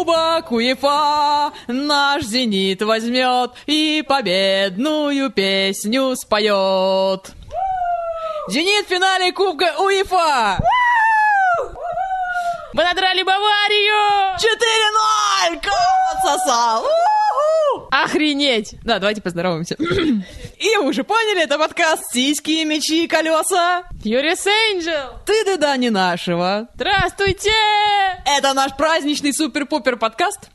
Кубок УЕФА наш «Зенит» возьмет и победную песню споет. «Зенит» в финале Кубка УЕФА! Мы надрали Баварию! 4-0! Кол отсосал! Охренеть! Да, давайте поздороваемся. И вы уже поняли, это подкаст «Сиськи, мечи, колеса». Фьюрис Энджел! Ты да да не нашего. Здравствуйте! Это наш праздничный супер-пупер подкаст.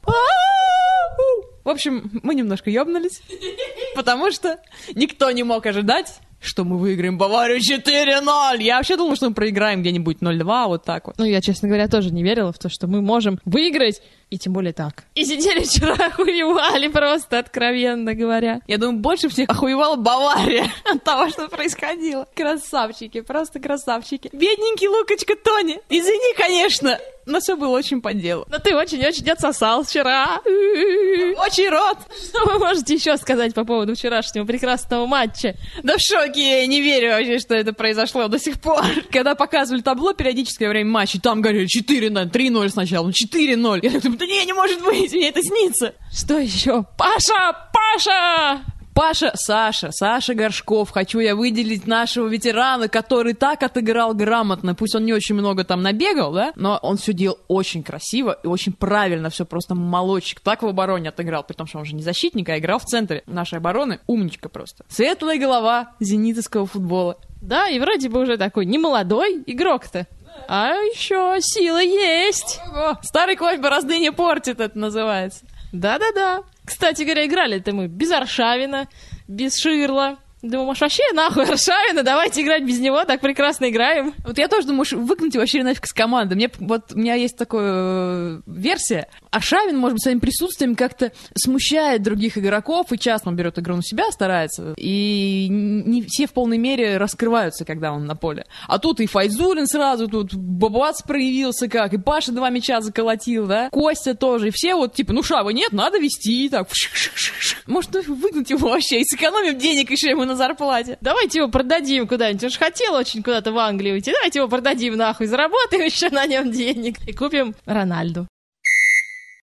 В общем, мы немножко ёбнулись, потому что никто не мог ожидать, что мы выиграем Баварию 4-0. Я вообще думал, что мы проиграем где-нибудь 0-2, вот так вот. Ну, я, честно говоря, тоже не верила в то, что мы можем выиграть, и тем более так. И сидели вчера, охуевали просто, откровенно говоря. Я думаю, больше всех охуевала Бавария от того, что происходило. Красавчики, просто красавчики. Бедненький Лукочка Тони. Извини, конечно, но все было очень по делу. Но ты очень-очень отсосал вчера. Очень рот. Что вы можете еще сказать по поводу вчерашнего прекрасного матча? Да в шоке, я не верю вообще, что это произошло до сих пор. Когда показывали табло периодическое время матча, там говорили 4-0, 3-0 сначала, 4-0. Я думаю, да не, не может быть, мне это снится. Что еще? Паша! Паша! Паша, Саша, Саша Горшков, хочу я выделить нашего ветерана, который так отыграл грамотно, пусть он не очень много там набегал, да, но он все делал очень красиво и очень правильно, все просто молодчик, так в обороне отыграл, при том, что он же не защитник, а играл в центре нашей обороны, умничка просто. Светлая голова зенитовского футбола. Да, и вроде бы уже такой немолодой игрок-то. А еще сила есть. Ого, старый кофе борозды не портит, это называется. Да-да-да. Кстати говоря, играли-то мы без Аршавина, без Ширла. Думаю, может, вообще нахуй Аршавина, давайте играть без него, так прекрасно играем. Вот я тоже думаю, что выкнуть его вообще нафиг с команды. Мне вот у меня есть такая э, версия. Аршавин, может быть, своим присутствием как-то смущает других игроков и часто он берет игру на себя, старается. И не все в полной мере раскрываются, когда он на поле. А тут и Файзулин сразу, тут Бабац проявился как, и Паша два мяча заколотил, да? Костя тоже. И все вот типа, ну шага нет, надо вести. Так, может, ну, выгнать его вообще и сэкономим денег еще ему на зарплате. Давайте его продадим куда-нибудь. Он же хотел очень куда-то в Англию уйти. Давайте его продадим нахуй, заработаем еще на нем денег. И купим Рональду.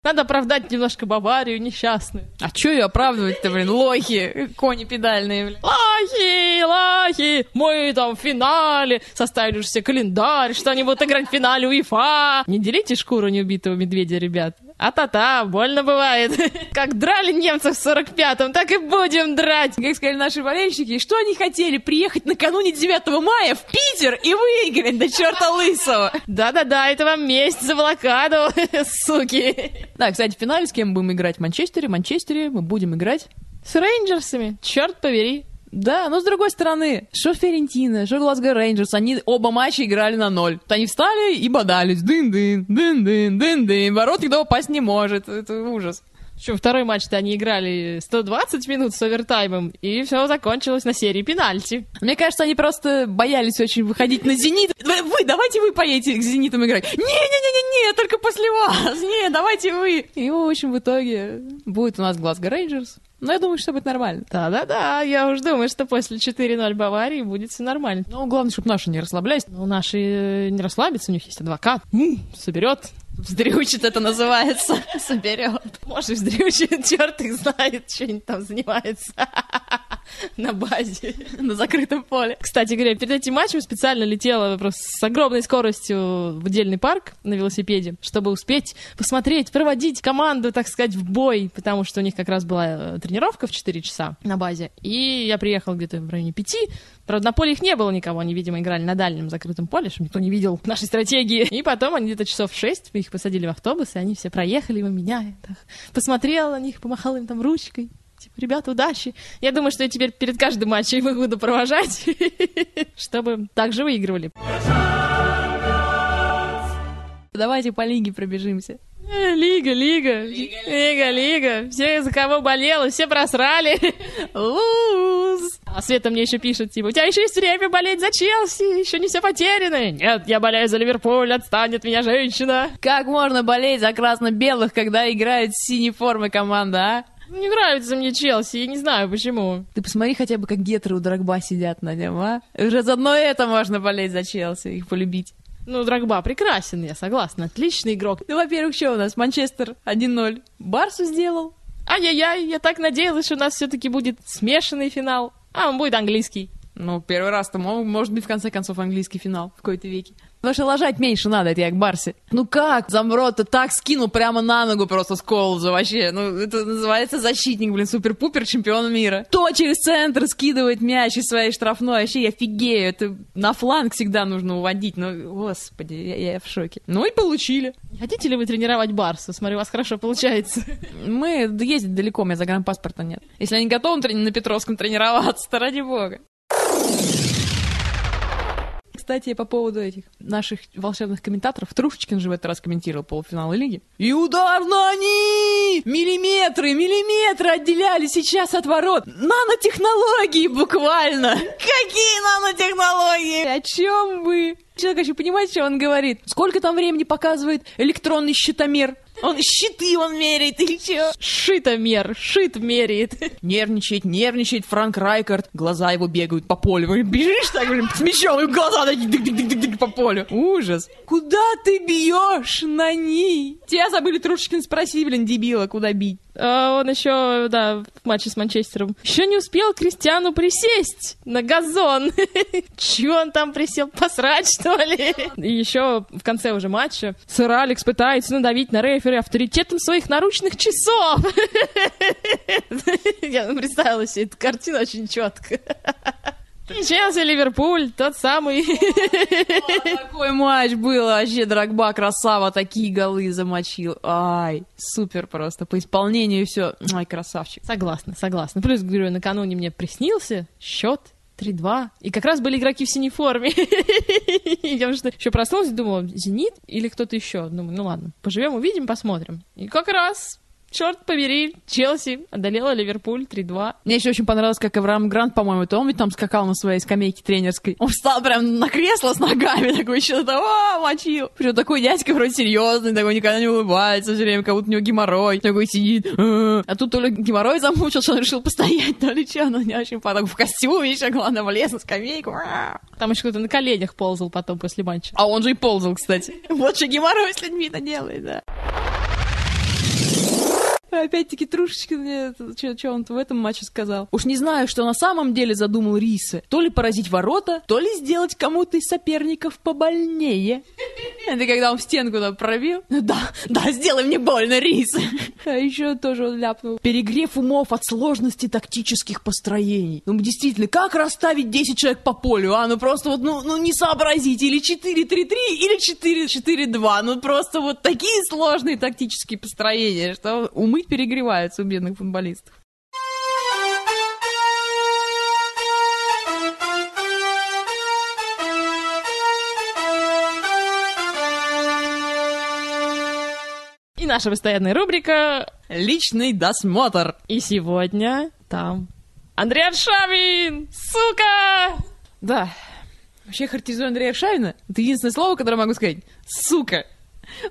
Надо оправдать немножко Баварию несчастную. А чё ее оправдывать-то, блин, лохи, кони педальные, блин. Лохи, лохи, мы там в финале составили уже себе календарь, что они будут играть в финале УЕФА. Не делите шкуру неубитого медведя, ребят. А-та-та, больно бывает. Как драли немцев в 45-м, так и будем драть. Как сказали наши болельщики, что они хотели? Приехать накануне 9 мая в Питер и выиграть до черта лысого. Да-да-да, это вам месть за блокаду, суки. Да, кстати, в финале с кем будем играть? В Манчестере. В Манчестере мы будем играть С рейнджерсами, черт побери. Да, но с другой стороны, что Фиорентина, что Глазго Рейнджерс, они оба матча играли на ноль. Вот Они встали и бодались. Дын-дын, дын-дын, дын-дын. Ворот никто попасть не может. Это ужас. Причем второй матч-то они играли 120 минут с овертаймом, и все закончилось на серии пенальти. Мне кажется, они просто боялись очень выходить на «Зенит». Вы, давайте вы поедете к «Зенитам» играть. Не-не-не-не, только после вас. Не, давайте вы. И, в общем, в итоге будет у нас Глазго Рейнджерс. Но я думаю, что будет нормально. Да-да-да, я уж думаю, что после 4-0 Баварии будет все нормально. Но главное, чтобы наши не расслаблялись. Но наши э, не расслабятся, у них есть адвокат. М, Соберет. Вздрючит это называется. Соберет. Может, вздрючит, черт их знает, что-нибудь там занимается. На базе. На закрытом поле. Кстати говоря, перед этим матчем специально летела просто с огромной скоростью в отдельный парк на велосипеде, чтобы успеть посмотреть, проводить команду, так сказать, в бой, потому что у них как раз была э, тренировка в 4 часа на базе. И я приехал где-то в районе 5. Правда, на поле их не было никого, они, видимо, играли на дальнем закрытом поле, чтобы никто не видел нашей стратегии. И потом они где-то часов в 6, их посадили в автобус, и они все проехали, мимо меня. Я так посмотрел на них, помахал им там ручкой. Типа, ребята, удачи. Я думаю, что я теперь перед каждым матчем их буду провожать, чтобы также выигрывали. Давайте по лиге пробежимся. Э, Лига, лига, лига, лига. Все, за кого болело, все просрали. Луз. А Света мне еще пишет, типа, у тебя еще есть время болеть за Челси, еще не все потеряно. Нет, я болею за Ливерпуль, отстань от меня женщина. Как можно болеть за красно-белых, когда играет синей формы команда, а? Не нравится мне Челси, я не знаю почему. Ты посмотри хотя бы, как гетеры у Дрогба сидят на нем, а? Уже за одно это можно болеть за Челси, их полюбить. Ну, Драгба прекрасен, я согласна. Отличный игрок. Ну, во-первых, что у нас? Манчестер 1-0. Барсу сделал. Ай-яй-яй, я так надеялась, что у нас все-таки будет смешанный финал. А он будет английский. Ну, первый раз-то мо- может быть, в конце концов, английский финал в какой-то веке. Потому что ложать меньше надо, это я к Барсе. Ну как? Замрот-то так скинул прямо на ногу просто с Колза вообще. Ну, это называется защитник, блин, супер-пупер чемпион мира. То через центр скидывает мяч из своей штрафной. Вообще, я офигею. Это на фланг всегда нужно уводить. Ну, господи, я, я в шоке. Ну и получили. Не Хотите ли вы тренировать Барсу? Смотрю, у вас хорошо получается. Мы ездить далеко, у меня загранпаспорта нет. Если они готовы на Петровском тренироваться, то ради бога. Кстати, по поводу этих наших волшебных комментаторов, Трушечкин же в этот раз комментировал полуфинал лиги. И ударно они! Миллиметры, миллиметры отделяли сейчас от ворот. Нанотехнологии буквально. Какие нанотехнологии? О чем вы? Человек еще понимаете, что он говорит? Сколько там времени показывает электронный щитомер? Он щиты он меряет или что? Шитомер, шит меряет. Нервничает, нервничает Франк Райкард. Глаза его бегают по полю. Блин, Бежишь так, блин, с мячом, и глаза такие дык-дык-дык-дык по полю. Ужас. Куда ты бьешь на ней? Тебя забыли Трушечкин спросить, блин, дебила, куда бить. А он еще, да, в матче с Манчестером. Еще не успел Кристиану присесть на газон. Чего он там присел? Посрать, что ли? И еще в конце уже матча сэр Алекс пытается надавить на рефери авторитетом своих наручных часов. Я представила себе эту картину очень четко. И Челси, Ливерпуль, тот самый. Такой матч был, вообще Драгба красава, такие голы замочил. Ай, супер просто, по исполнению все. Ай, красавчик. Согласна, согласна. Плюс, говорю, накануне мне приснился счет 3-2. И как раз были игроки в синей форме. Я что еще проснулась и думала, Зенит или кто-то еще. Думаю, ну ладно, поживем, увидим, посмотрим. И как раз, черт побери, Челси одолела Ливерпуль 3-2. Мне еще очень понравилось, как Авраам Грант, по-моему, то он ведь там скакал на своей скамейке тренерской. Он встал прям на кресло с ногами, такой еще о, мочил. Причем такой дядька вроде серьезный, такой никогда не улыбается, все время как будто у него геморрой, такой сидит. «А». А тут то ли геморрой замучил, что он решил постоять, то ли что, но не очень потом в костюме еще, главное, влез на скамейку. Там еще кто-то на коленях ползал потом после матча. А он же и ползал, кстати. Вот что геморрой с людьми-то делает, да. Опять-таки Трушечкин мне, что он в этом матче сказал. Уж не знаю, что на самом деле задумал Рисы. То ли поразить ворота, то ли сделать кому-то из соперников побольнее. Это когда он в стенку да, пробил. Да, да, сделай мне больно, Рис. А еще тоже он ляпнул. Перегрев умов от сложности тактических построений. Ну, действительно, как расставить 10 человек по полю, а? Ну, просто вот, ну, ну не сообразить. Или 4-3-3, или 4-4-2. Ну, просто вот такие сложные тактические построения, что умы перегреваются у бедных футболистов. И наша постоянная рубрика Личный досмотр. И сегодня там Андрей Аршавин! Сука! Да. Вообще характеризую Андрея Шавина. Это единственное слово, которое могу сказать. Сука.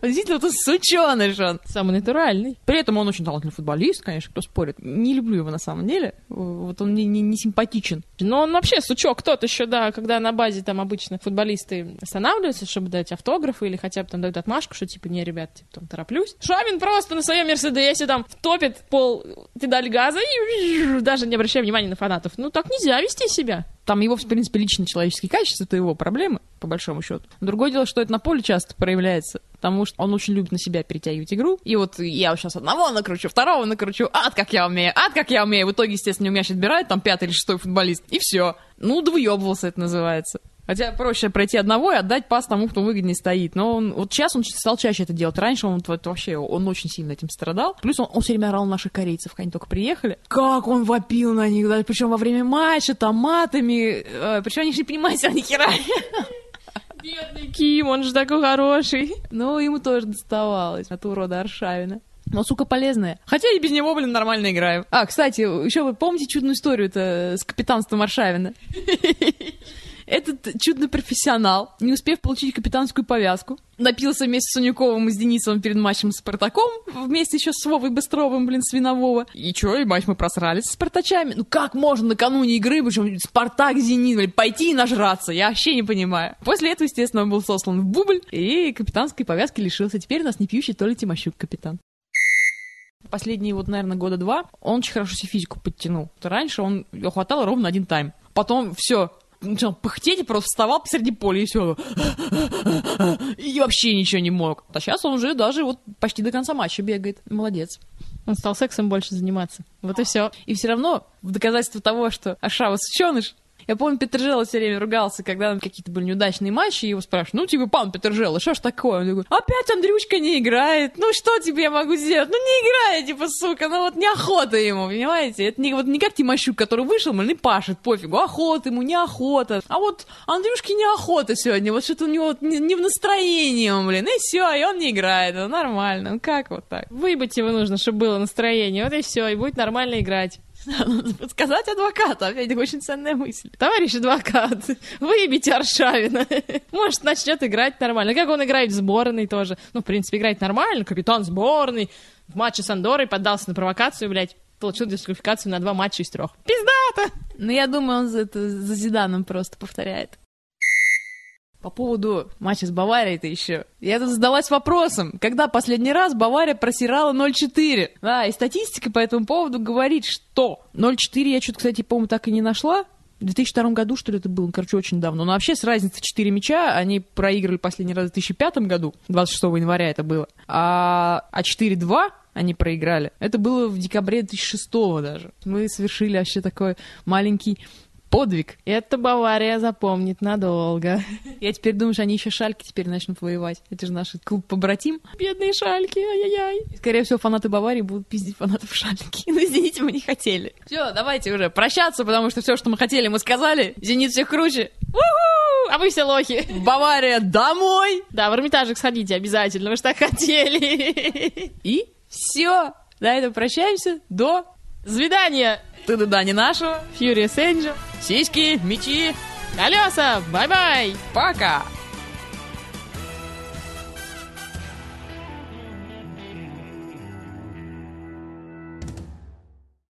Он действительно вот сученый же он. Самый натуральный. При этом он очень талантливый футболист, конечно, кто спорит. Не люблю его на самом деле. Вот он мне не, не симпатичен. Но он вообще сучок. Тот еще, да, когда на базе там обычно футболисты останавливаются, чтобы дать автографы или хотя бы там дают отмашку, что типа, не, ребят, типа, там тороплюсь. Шавин просто на своем Мерседесе там втопит пол педаль газа и даже не обращая внимания на фанатов. Ну, так нельзя вести себя. Там его, в принципе, личные человеческие качества, это его проблемы, по большому счету. Другое дело, что это на поле часто проявляется, потому что он очень любит на себя перетягивать игру. И вот я сейчас одного накручу, второго накручу, ад, как я умею, ад, как я умею. В итоге, естественно, у меня мяч отбирает там пятый или шестой футболист, и все. Ну, двуебывался это называется. Хотя проще пройти одного и отдать пас тому, кто выгоднее стоит. Но он, вот сейчас он стал чаще это делать. Раньше он вот, вообще, он очень сильно этим страдал. Плюс он, он все время орал наших корейцев, когда они только приехали. Как он вопил на них, да, причем во время матча, томатами. Э, причем они же не понимают, что ни хера. Бедный Ким, он же такой хороший. Но ему тоже доставалось от урода Аршавина. Но, сука, полезная. Хотя и без него, блин, нормально играю. А, кстати, еще вы помните чудную историю-то с капитанством Аршавина? Этот чудный профессионал, не успев получить капитанскую повязку, напился вместе с Санюковым и с Денисовым перед матчем с Спартаком, вместе еще с Вовой Быстровым, блин, с Винового. И чё, и матч мы просрались с Спартачами. Ну как можно накануне игры, причем Спартак, Зенит, блин, пойти и нажраться? Я вообще не понимаю. После этого, естественно, он был сослан в бубль, и капитанской повязки лишился. Теперь у нас не пьющий то ли Тимощук капитан. Последние вот, наверное, года два он очень хорошо себе физику подтянул. Раньше он хватало ровно один тайм. Потом все, начал пыхтеть и просто вставал посреди поля и все. И вообще ничего не мог. А сейчас он уже даже вот почти до конца матча бегает. Молодец. Он стал сексом больше заниматься. Вот и все. И все равно, в доказательство того, что Ашава сученыш, я помню, Петержела все время ругался, когда какие-то были неудачные матчи, и его спрашивают, ну, типа, пан Петержела, что ж такое? Он такой, опять Андрюшка не играет, ну, что тебе я могу сделать? Ну, не играет, типа, сука, ну, вот неохота ему, понимаете? Это не, вот не как Тимощук, который вышел, мол, и пашет, пофигу, охота ему, неохота. А вот Андрюшке неохота сегодня, вот что-то у него вот не, не в настроении, блин, и все, и он не играет, ну, нормально, ну, как вот так? Выебать его нужно, чтобы было настроение, вот и все, и будет нормально играть. Надо подсказать адвокату, опять очень ценная мысль. Товарищ адвокат, выебите Аршавина. Может, начнет играть нормально. Как он играет в сборной тоже. Ну, в принципе, играет нормально. Капитан сборной. В матче с Андорой поддался на провокацию, блядь. Получил дисквалификацию на два матча из трех. Пиздато! Ну, я думаю, он за, это, за Зиданом просто повторяет. По поводу матча с Баварией-то еще. Я тут задалась вопросом, когда последний раз Бавария просирала 0-4? Да, и статистика по этому поводу говорит, что 0-4 я что-то, кстати, по-моему, так и не нашла. В 2002 году, что ли, это было, короче, очень давно. Но вообще с разницей 4 мяча они проиграли последний раз в 2005 году, 26 января это было. А, а 4-2 они проиграли. Это было в декабре 2006 даже. Мы совершили вообще такой маленький подвиг. Это Бавария запомнит надолго. Я теперь думаю, что они еще шальки теперь начнут воевать. Это же наш клуб побратим. Бедные шальки, ай-яй-яй. Скорее всего, фанаты Баварии будут пиздить фанатов шальки. Ну, извините, мы не хотели. Все, давайте уже прощаться, потому что все, что мы хотели, мы сказали. Зенит всех круче. А вы все лохи. Бавария домой! Да, в Эрмитажик сходите обязательно, вы же так хотели. И все. На этом прощаемся. До свидания. Ты да не нашего. Furious Angel. Сиськи, мечи. Колеса. Бай-бай. Пока.